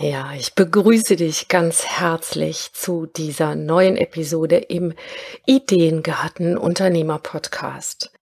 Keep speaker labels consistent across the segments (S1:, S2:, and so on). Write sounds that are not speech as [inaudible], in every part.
S1: Ja, ich begrüße dich ganz herzlich zu dieser neuen Episode im Ideengarten Unternehmer Podcast.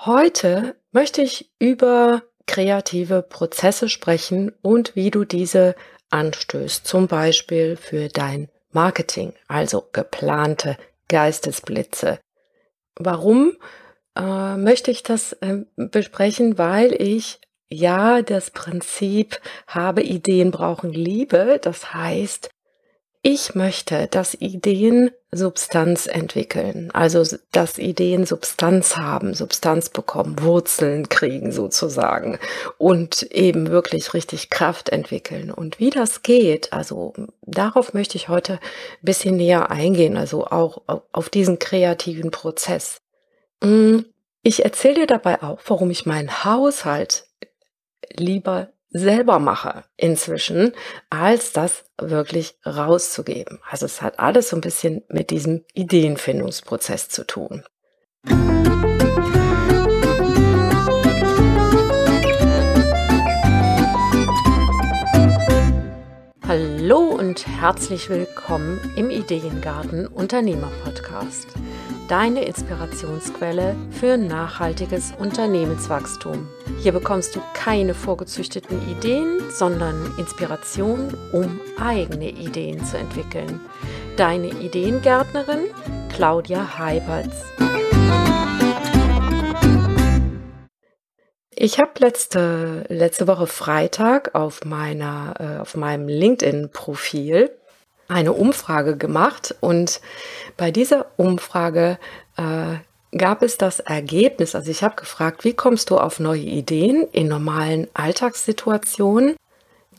S1: Heute möchte ich über kreative Prozesse sprechen und wie du diese anstößt, zum Beispiel für dein Marketing, also geplante Geistesblitze. Warum äh, möchte ich das äh, besprechen? Weil ich ja, das Prinzip habe Ideen brauchen Liebe. Das heißt, ich möchte, dass Ideen Substanz entwickeln, also dass Ideen Substanz haben, Substanz bekommen, Wurzeln kriegen sozusagen und eben wirklich richtig Kraft entwickeln. Und wie das geht, also darauf möchte ich heute ein bisschen näher eingehen, also auch auf diesen kreativen Prozess. Hm, ich erzähle dir dabei auch, warum ich meinen Haushalt lieber selber mache inzwischen, als das wirklich rauszugeben. Also es hat alles so ein bisschen mit diesem Ideenfindungsprozess zu tun. Hallo und herzlich willkommen im Ideengarten Unternehmer Podcast deine Inspirationsquelle für nachhaltiges Unternehmenswachstum. Hier bekommst du keine vorgezüchteten Ideen, sondern Inspiration, um eigene Ideen zu entwickeln. Deine Ideengärtnerin Claudia Heiberts. Ich habe letzte, letzte Woche Freitag auf, meiner, äh, auf meinem LinkedIn-Profil eine Umfrage gemacht und bei dieser Umfrage äh, gab es das Ergebnis, also ich habe gefragt, wie kommst du auf neue Ideen in normalen Alltagssituationen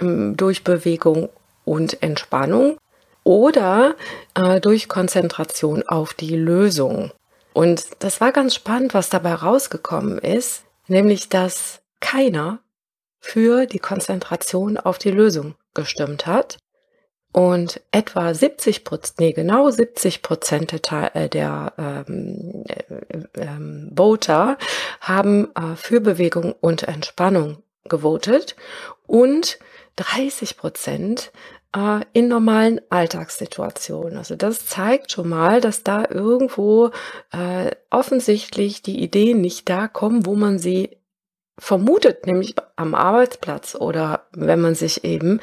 S1: ähm, durch Bewegung und Entspannung oder äh, durch Konzentration auf die Lösung. Und das war ganz spannend, was dabei rausgekommen ist, nämlich dass keiner für die Konzentration auf die Lösung gestimmt hat und etwa 70 Prozent, nee, genau 70 Prozent der, äh, der ähm, äh, ähm, Voter haben äh, für Bewegung und Entspannung gewotet und 30 Prozent äh, in normalen Alltagssituationen. Also das zeigt schon mal, dass da irgendwo äh, offensichtlich die Ideen nicht da kommen, wo man sie vermutet, nämlich am Arbeitsplatz oder wenn man sich eben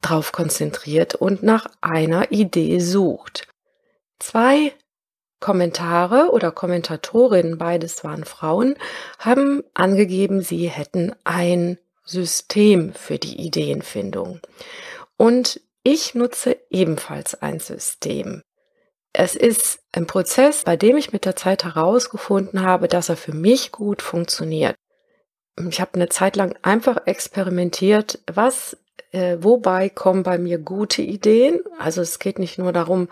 S1: drauf konzentriert und nach einer Idee sucht. Zwei Kommentare oder Kommentatorinnen, beides waren Frauen, haben angegeben, sie hätten ein System für die Ideenfindung. Und ich nutze ebenfalls ein System. Es ist ein Prozess, bei dem ich mit der Zeit herausgefunden habe, dass er für mich gut funktioniert. Ich habe eine Zeit lang einfach experimentiert, was äh, wobei kommen bei mir gute Ideen. Also es geht nicht nur darum,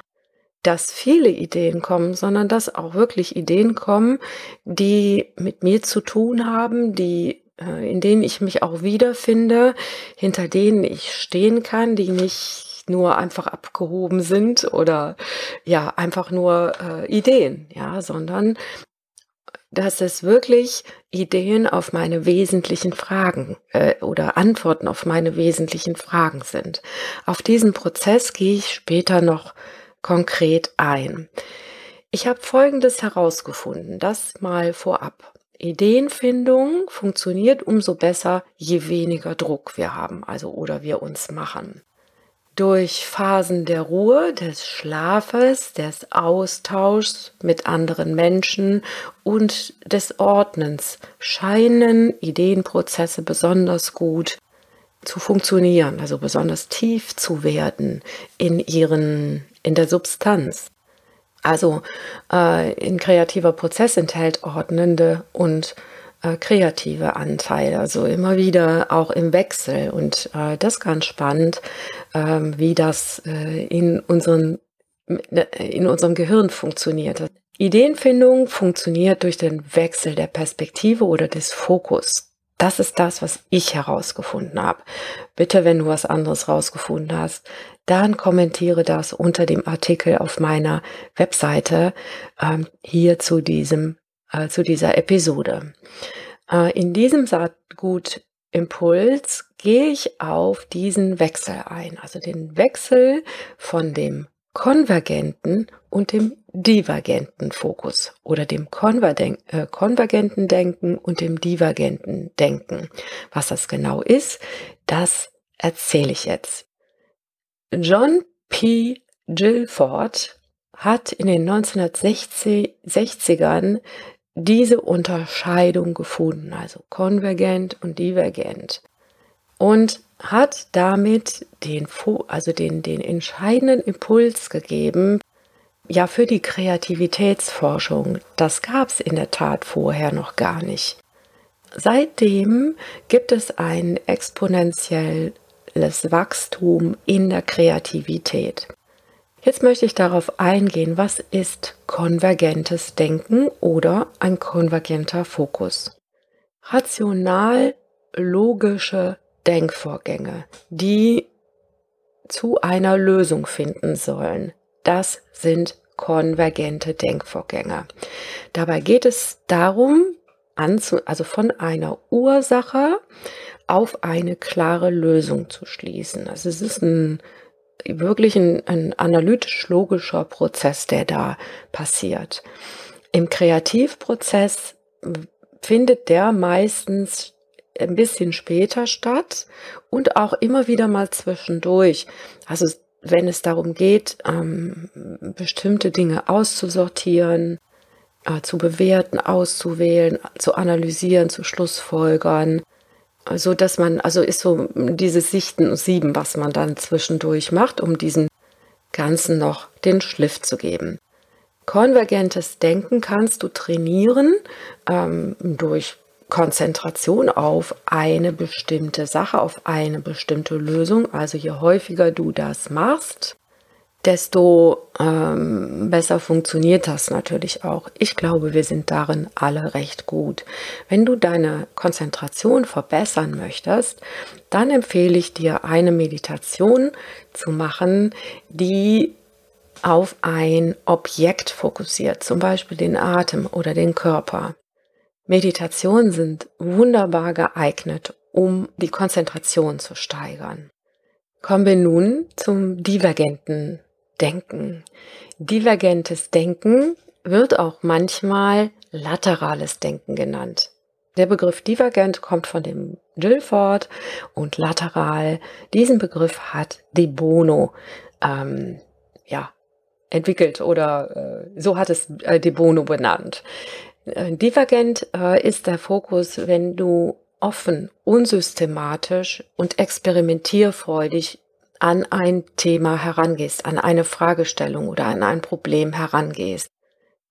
S1: dass viele Ideen kommen, sondern dass auch wirklich Ideen kommen, die mit mir zu tun haben, die äh, in denen ich mich auch wiederfinde, hinter denen ich stehen kann, die nicht nur einfach abgehoben sind oder ja einfach nur äh, Ideen, ja, sondern dass es wirklich Ideen auf meine wesentlichen Fragen äh, oder Antworten auf meine wesentlichen Fragen sind. Auf diesen Prozess gehe ich später noch konkret ein. Ich habe Folgendes herausgefunden, das mal vorab. Ideenfindung funktioniert umso besser, je weniger Druck wir haben, also oder wir uns machen. Durch Phasen der Ruhe, des Schlafes, des Austauschs mit anderen Menschen und des Ordnens scheinen Ideenprozesse besonders gut zu funktionieren, also besonders tief zu werden in ihren, in der Substanz. Also äh, ein kreativer Prozess enthält ordnende und äh, kreative Anteile, also immer wieder auch im Wechsel. Und äh, das ist ganz spannend, äh, wie das äh, in, unseren, in unserem Gehirn funktioniert. Ideenfindung funktioniert durch den Wechsel der Perspektive oder des Fokus. Das ist das, was ich herausgefunden habe. Bitte, wenn du was anderes herausgefunden hast, dann kommentiere das unter dem Artikel auf meiner Webseite ähm, hier zu diesem äh, zu dieser Episode. Äh, in diesem Saatgut Impuls gehe ich auf diesen Wechsel ein, also den Wechsel von dem konvergenten und dem divergenten Fokus oder dem äh, konvergenten Denken und dem divergenten Denken. Was das genau ist, das erzähle ich jetzt. John P. Gilford hat in den 1960ern diese Unterscheidung gefunden, also konvergent und divergent. Und hat damit den, also den, den entscheidenden Impuls gegeben, ja, für die Kreativitätsforschung. Das gab es in der Tat vorher noch gar nicht. Seitdem gibt es ein exponentielles Wachstum in der Kreativität. Jetzt möchte ich darauf eingehen, was ist konvergentes Denken oder ein konvergenter Fokus. Rational logische Denkvorgänge, die zu einer Lösung finden sollen. Das sind konvergente Denkvorgänge. Dabei geht es darum, also von einer Ursache auf eine klare Lösung zu schließen. Also es ist ein wirklich ein, ein analytisch-logischer Prozess, der da passiert. Im Kreativprozess findet der meistens ein bisschen später statt und auch immer wieder mal zwischendurch. Also wenn es darum geht, ähm, bestimmte Dinge auszusortieren, äh, zu bewerten, auszuwählen, zu analysieren, zu Schlussfolgern, so dass man, also ist so dieses Sichten und Sieben, was man dann zwischendurch macht, um diesen Ganzen noch den Schliff zu geben. Konvergentes Denken kannst du trainieren ähm, durch Konzentration auf eine bestimmte Sache, auf eine bestimmte Lösung. Also je häufiger du das machst, desto ähm, besser funktioniert das natürlich auch. Ich glaube, wir sind darin alle recht gut. Wenn du deine Konzentration verbessern möchtest, dann empfehle ich dir eine Meditation zu machen, die auf ein Objekt fokussiert, zum Beispiel den Atem oder den Körper. Meditationen sind wunderbar geeignet, um die Konzentration zu steigern. Kommen wir nun zum divergenten Denken. Divergentes Denken wird auch manchmal laterales Denken genannt. Der Begriff divergent kommt von dem Gilford und lateral. Diesen Begriff hat De Bono ähm, ja, entwickelt oder äh, so hat es äh, De Bono benannt. Äh, divergent äh, ist der Fokus, wenn du offen, unsystematisch und experimentierfreudig an ein Thema herangehst, an eine Fragestellung oder an ein Problem herangehst.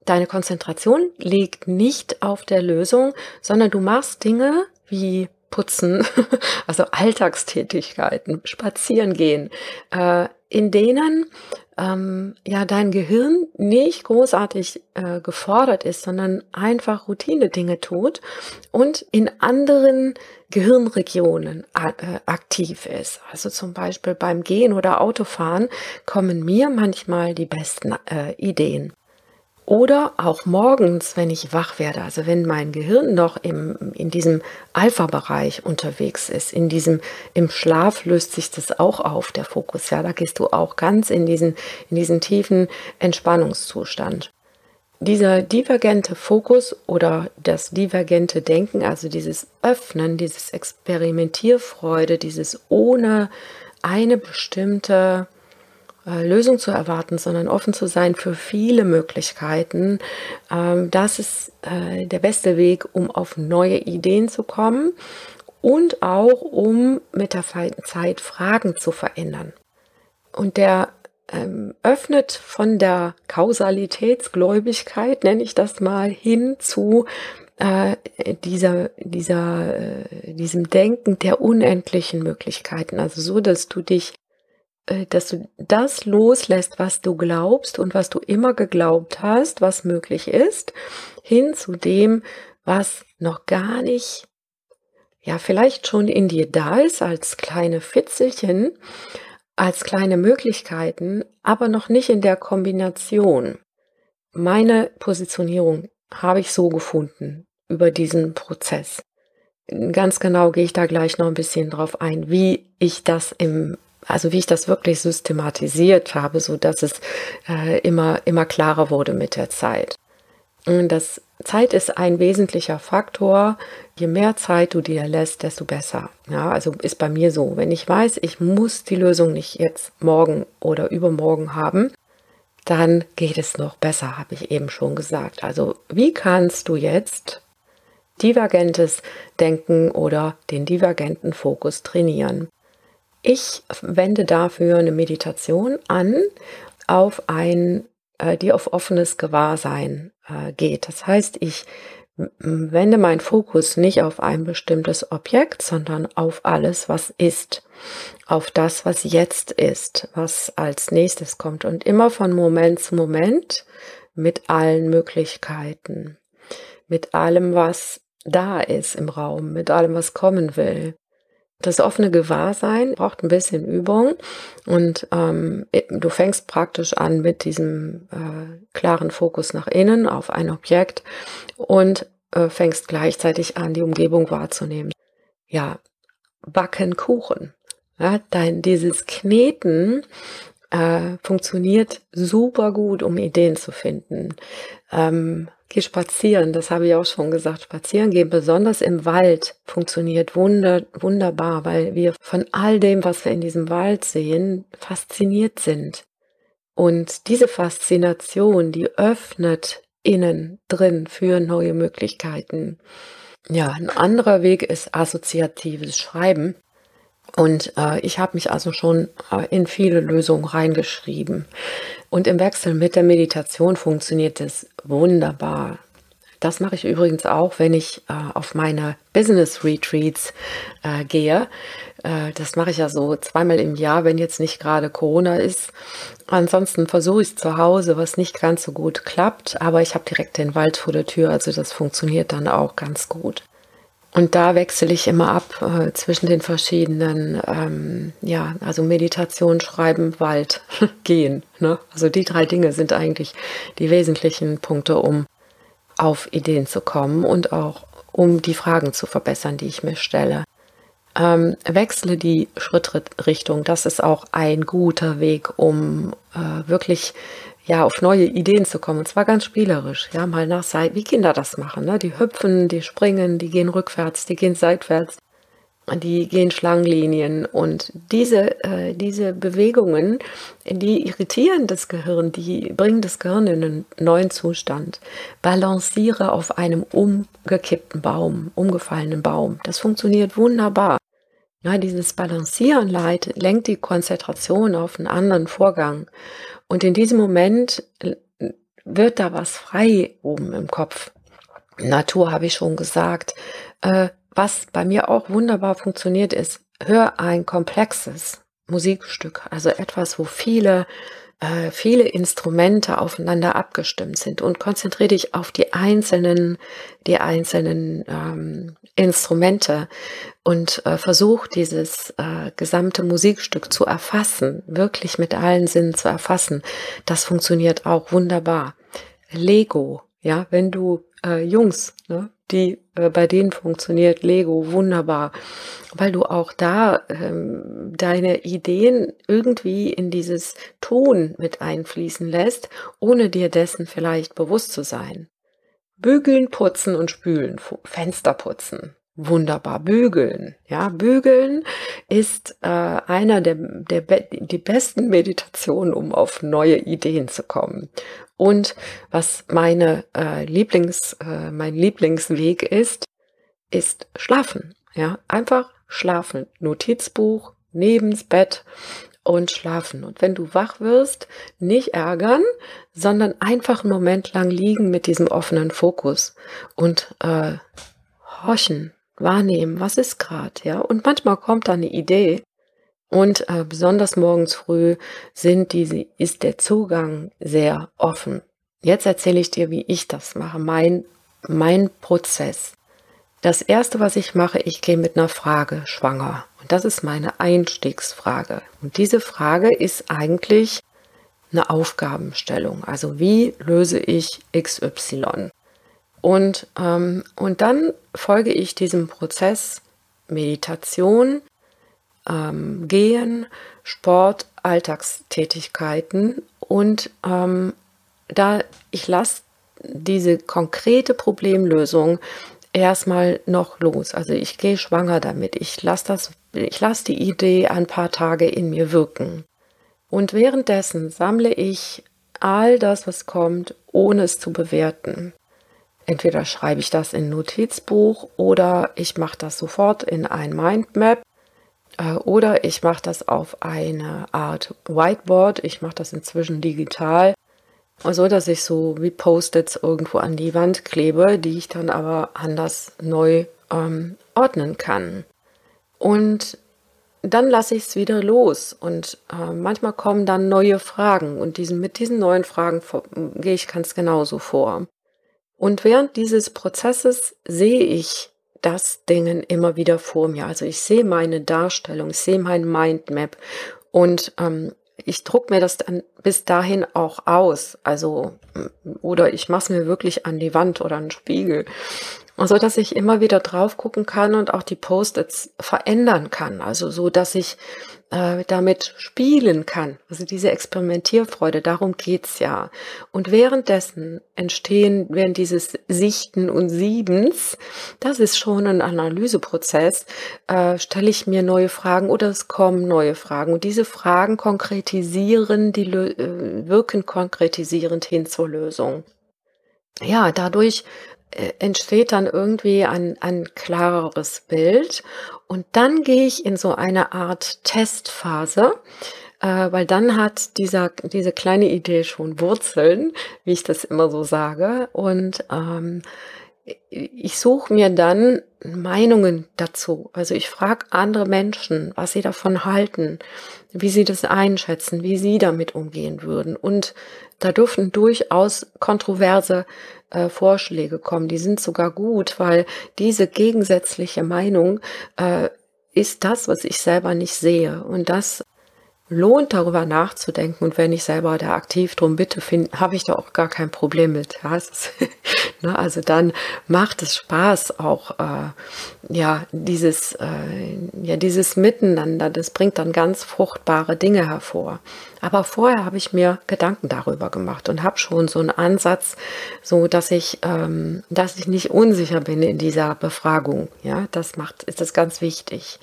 S1: Deine Konzentration liegt nicht auf der Lösung, sondern du machst Dinge wie putzen, [laughs] also Alltagstätigkeiten, spazieren gehen, äh, in denen ähm, ja dein Gehirn nicht großartig äh, gefordert ist, sondern einfach Routine-Dinge tut und in anderen Gehirnregionen äh, aktiv ist. Also zum Beispiel beim Gehen oder Autofahren kommen mir manchmal die besten äh, Ideen. Oder auch morgens, wenn ich wach werde, also wenn mein Gehirn noch im, in diesem Alpha-Bereich unterwegs ist, in diesem, im Schlaf löst sich das auch auf, der Fokus. Ja, da gehst du auch ganz in diesen, in diesen tiefen Entspannungszustand. Dieser divergente Fokus oder das divergente Denken, also dieses Öffnen, dieses Experimentierfreude, dieses ohne eine bestimmte äh, Lösung zu erwarten, sondern offen zu sein für viele Möglichkeiten. Ähm, das ist äh, der beste Weg, um auf neue Ideen zu kommen und auch um mit der Zeit Fragen zu verändern. Und der ähm, öffnet von der Kausalitätsgläubigkeit, nenne ich das mal, hin zu äh, dieser, dieser, diesem Denken der unendlichen Möglichkeiten. Also so, dass du dich dass du das loslässt, was du glaubst und was du immer geglaubt hast, was möglich ist, hin zu dem, was noch gar nicht, ja, vielleicht schon in dir da ist, als kleine Fitzelchen, als kleine Möglichkeiten, aber noch nicht in der Kombination. Meine Positionierung habe ich so gefunden über diesen Prozess. ganz genau gehe ich da gleich noch ein bisschen drauf ein, wie ich das im also wie ich das wirklich systematisiert habe, so dass es äh, immer immer klarer wurde mit der Zeit. Und das Zeit ist ein wesentlicher Faktor. Je mehr Zeit du dir lässt, desto besser. Ja, also ist bei mir so. Wenn ich weiß, ich muss die Lösung nicht jetzt morgen oder übermorgen haben, dann geht es noch besser, habe ich eben schon gesagt. Also wie kannst du jetzt divergentes Denken oder den divergenten Fokus trainieren? Ich wende dafür eine Meditation an auf ein, äh, die auf offenes Gewahrsein äh, geht. Das heißt, ich wende meinen Fokus nicht auf ein bestimmtes Objekt, sondern auf alles, was ist, auf das, was jetzt ist, was als nächstes kommt und immer von Moment zu Moment mit allen Möglichkeiten, mit allem, was da ist im Raum, mit allem, was kommen will. Das offene Gewahrsein braucht ein bisschen Übung und ähm, du fängst praktisch an mit diesem äh, klaren Fokus nach innen auf ein Objekt und äh, fängst gleichzeitig an, die Umgebung wahrzunehmen. Ja, backen Kuchen. Ja, dein, dieses Kneten äh, funktioniert super gut, um Ideen zu finden. Ähm, Geh spazieren, das habe ich auch schon gesagt. Spazieren gehen, besonders im Wald, funktioniert wunder, wunderbar, weil wir von all dem, was wir in diesem Wald sehen, fasziniert sind. Und diese Faszination, die öffnet innen drin für neue Möglichkeiten. Ja, ein anderer Weg ist assoziatives Schreiben. Und äh, ich habe mich also schon äh, in viele Lösungen reingeschrieben. Und im Wechsel mit der Meditation funktioniert es wunderbar. Das mache ich übrigens auch, wenn ich äh, auf meine Business Retreats äh, gehe. Äh, das mache ich ja so zweimal im Jahr, wenn jetzt nicht gerade Corona ist. Ansonsten versuche ich es zu Hause, was nicht ganz so gut klappt, aber ich habe direkt den Wald vor der Tür, also das funktioniert dann auch ganz gut. Und da wechsle ich immer ab äh, zwischen den verschiedenen, ähm, ja, also Meditation, Schreiben, Wald, [laughs] Gehen. Ne? Also die drei Dinge sind eigentlich die wesentlichen Punkte, um auf Ideen zu kommen und auch um die Fragen zu verbessern, die ich mir stelle. Ähm, wechsle die Schrittrichtung. Das ist auch ein guter Weg, um äh, wirklich ja, auf neue Ideen zu kommen. Und zwar ganz spielerisch. Ja, mal nach Seite, wie Kinder das machen. Ne? Die hüpfen, die springen, die gehen rückwärts, die gehen seitwärts, die gehen Schlangenlinien. Und diese, äh, diese Bewegungen, die irritieren das Gehirn, die bringen das Gehirn in einen neuen Zustand. Balanciere auf einem umgekippten Baum, umgefallenen Baum. Das funktioniert wunderbar. Ja, dieses Balancieren leitet, lenkt die Konzentration auf einen anderen Vorgang. Und in diesem Moment äh, wird da was frei oben im Kopf. Natur habe ich schon gesagt. Äh, was bei mir auch wunderbar funktioniert ist, hör ein komplexes Musikstück, also etwas, wo viele äh, viele Instrumente aufeinander abgestimmt sind und konzentriere dich auf die einzelnen, die einzelnen ähm, Instrumente und äh, versuch dieses äh, gesamte Musikstück zu erfassen, wirklich mit allen Sinnen zu erfassen. Das funktioniert auch wunderbar. Lego, ja, wenn du äh, Jungs, ne, die äh, bei denen funktioniert Lego wunderbar, weil du auch da ähm, deine Ideen irgendwie in dieses Ton mit einfließen lässt, ohne dir dessen vielleicht bewusst zu sein. Bügeln, putzen und spülen, Fenster putzen. Wunderbar, bügeln. Ja, bügeln ist äh, einer der, der die besten Meditationen, um auf neue Ideen zu kommen. Und was meine äh, Lieblings, äh, mein Lieblingsweg ist, ist schlafen. Ja, einfach schlafen. Notizbuch neben's Bett und schlafen. Und wenn du wach wirst, nicht ärgern, sondern einfach einen Moment lang liegen mit diesem offenen Fokus und äh, horchen, wahrnehmen, was ist gerade, ja. Und manchmal kommt da eine Idee. Und äh, besonders morgens früh sind diese, ist der Zugang sehr offen. Jetzt erzähle ich dir, wie ich das mache, mein, mein Prozess. Das erste, was ich mache, ich gehe mit einer Frage schwanger. Und das ist meine Einstiegsfrage. Und diese Frage ist eigentlich eine Aufgabenstellung. Also wie löse ich XY? Und, ähm, und dann folge ich diesem Prozess Meditation, ähm, Gehen, Sport, Alltagstätigkeiten und ähm, da ich lasse diese konkrete Problemlösung erstmal noch los. Also ich gehe schwanger damit. Ich lasse das, ich lasse die Idee ein paar Tage in mir wirken. Und währenddessen sammle ich all das, was kommt, ohne es zu bewerten. Entweder schreibe ich das in Notizbuch oder ich mache das sofort in ein Mindmap oder ich mache das auf eine Art Whiteboard. Ich mache das inzwischen digital so dass ich so wie Post-its irgendwo an die Wand klebe, die ich dann aber anders neu ähm, ordnen kann. Und dann lasse ich es wieder los und äh, manchmal kommen dann neue Fragen und diesen, mit diesen neuen Fragen gehe ich ganz genauso vor. Und während dieses Prozesses sehe ich das Dingen immer wieder vor mir. Also ich sehe meine Darstellung, sehe mein Mindmap und ähm, ich druck mir das dann bis dahin auch aus. Also, oder ich mache es mir wirklich an die Wand oder an den Spiegel so dass ich immer wieder drauf gucken kann und auch die Post-its verändern kann. Also so, dass ich äh, damit spielen kann. Also diese Experimentierfreude, darum geht's ja. Und währenddessen entstehen, während dieses Sichten und Siebens, das ist schon ein Analyseprozess, äh, stelle ich mir neue Fragen oder es kommen neue Fragen. Und diese Fragen konkretisieren, die äh, wirken konkretisierend hin zur Lösung. Ja, dadurch entsteht dann irgendwie ein, ein klareres Bild. Und dann gehe ich in so eine Art Testphase, äh, weil dann hat dieser, diese kleine Idee schon Wurzeln, wie ich das immer so sage. Und ähm, ich suche mir dann Meinungen dazu. Also ich frage andere Menschen, was sie davon halten, wie sie das einschätzen, wie sie damit umgehen würden. Und da dürfen durchaus kontroverse äh, Vorschläge kommen. Die sind sogar gut, weil diese gegensätzliche Meinung äh, ist das, was ich selber nicht sehe. Und das lohnt, darüber nachzudenken. Und wenn ich selber da aktiv drum bitte, habe ich da auch gar kein Problem mit. Ja, ist, [laughs] ne, also dann macht es Spaß auch, äh, ja, dieses, äh, ja, dieses Miteinander, das bringt dann ganz fruchtbare Dinge hervor. Aber vorher habe ich mir Gedanken darüber gemacht und habe schon so einen Ansatz, so dass ich, ähm, dass ich nicht unsicher bin in dieser Befragung. Ja, das macht, ist das ganz wichtig.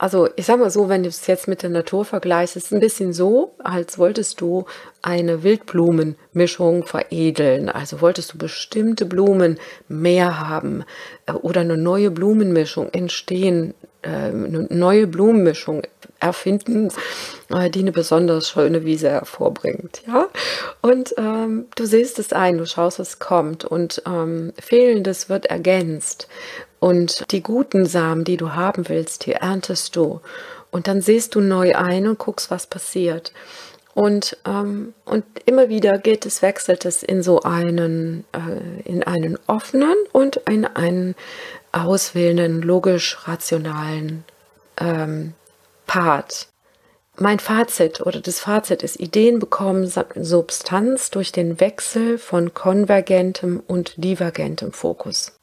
S1: Also ich sag mal so, wenn du es jetzt mit der Natur vergleichst, ist es ein bisschen so, als wolltest du eine Wildblumenmischung veredeln. Also wolltest du bestimmte Blumen mehr haben äh, oder eine neue Blumenmischung entstehen, äh, eine neue Blumenmischung erfinden, äh, die eine besonders schöne Wiese hervorbringt. Ja? Und ähm, du siehst es ein, du schaust, was kommt und ähm, Fehlendes wird ergänzt. Und die guten Samen, die du haben willst, die erntest du. Und dann siehst du neu ein und guckst, was passiert. Und, ähm, und immer wieder geht es, wechselt es in so einen, äh, in einen offenen und in einen auswählenden, logisch-rationalen ähm, Part. Mein Fazit oder das Fazit ist, Ideen bekommen Substanz durch den Wechsel von konvergentem und divergentem Fokus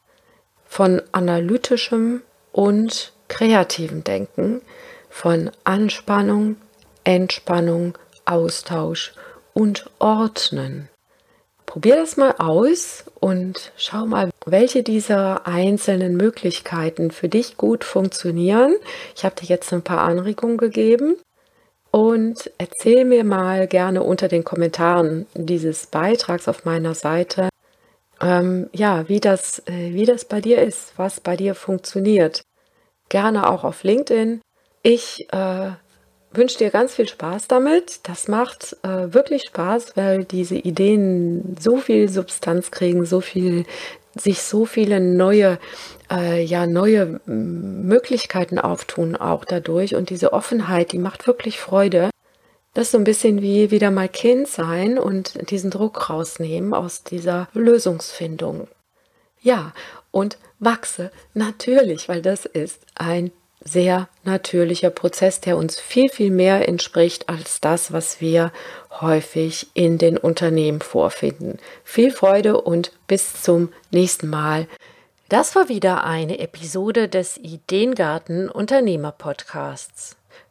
S1: von analytischem und kreativem Denken, von Anspannung, Entspannung, Austausch und Ordnen. Probier das mal aus und schau mal, welche dieser einzelnen Möglichkeiten für dich gut funktionieren. Ich habe dir jetzt ein paar Anregungen gegeben und erzähl mir mal gerne unter den Kommentaren dieses Beitrags auf meiner Seite, ähm, ja, wie das, äh, wie das bei dir ist, was bei dir funktioniert. Gerne auch auf LinkedIn. Ich äh, wünsche dir ganz viel Spaß damit. Das macht äh, wirklich Spaß, weil diese Ideen so viel Substanz kriegen, so viel, sich so viele neue, äh, ja, neue Möglichkeiten auftun auch dadurch. Und diese Offenheit, die macht wirklich Freude. Das ist so ein bisschen wie wieder mal Kind sein und diesen Druck rausnehmen aus dieser Lösungsfindung. Ja, und wachse natürlich, weil das ist ein sehr natürlicher Prozess, der uns viel, viel mehr entspricht als das, was wir häufig in den Unternehmen vorfinden. Viel Freude und bis zum nächsten Mal. Das war wieder eine Episode des Ideengarten Unternehmer Podcasts.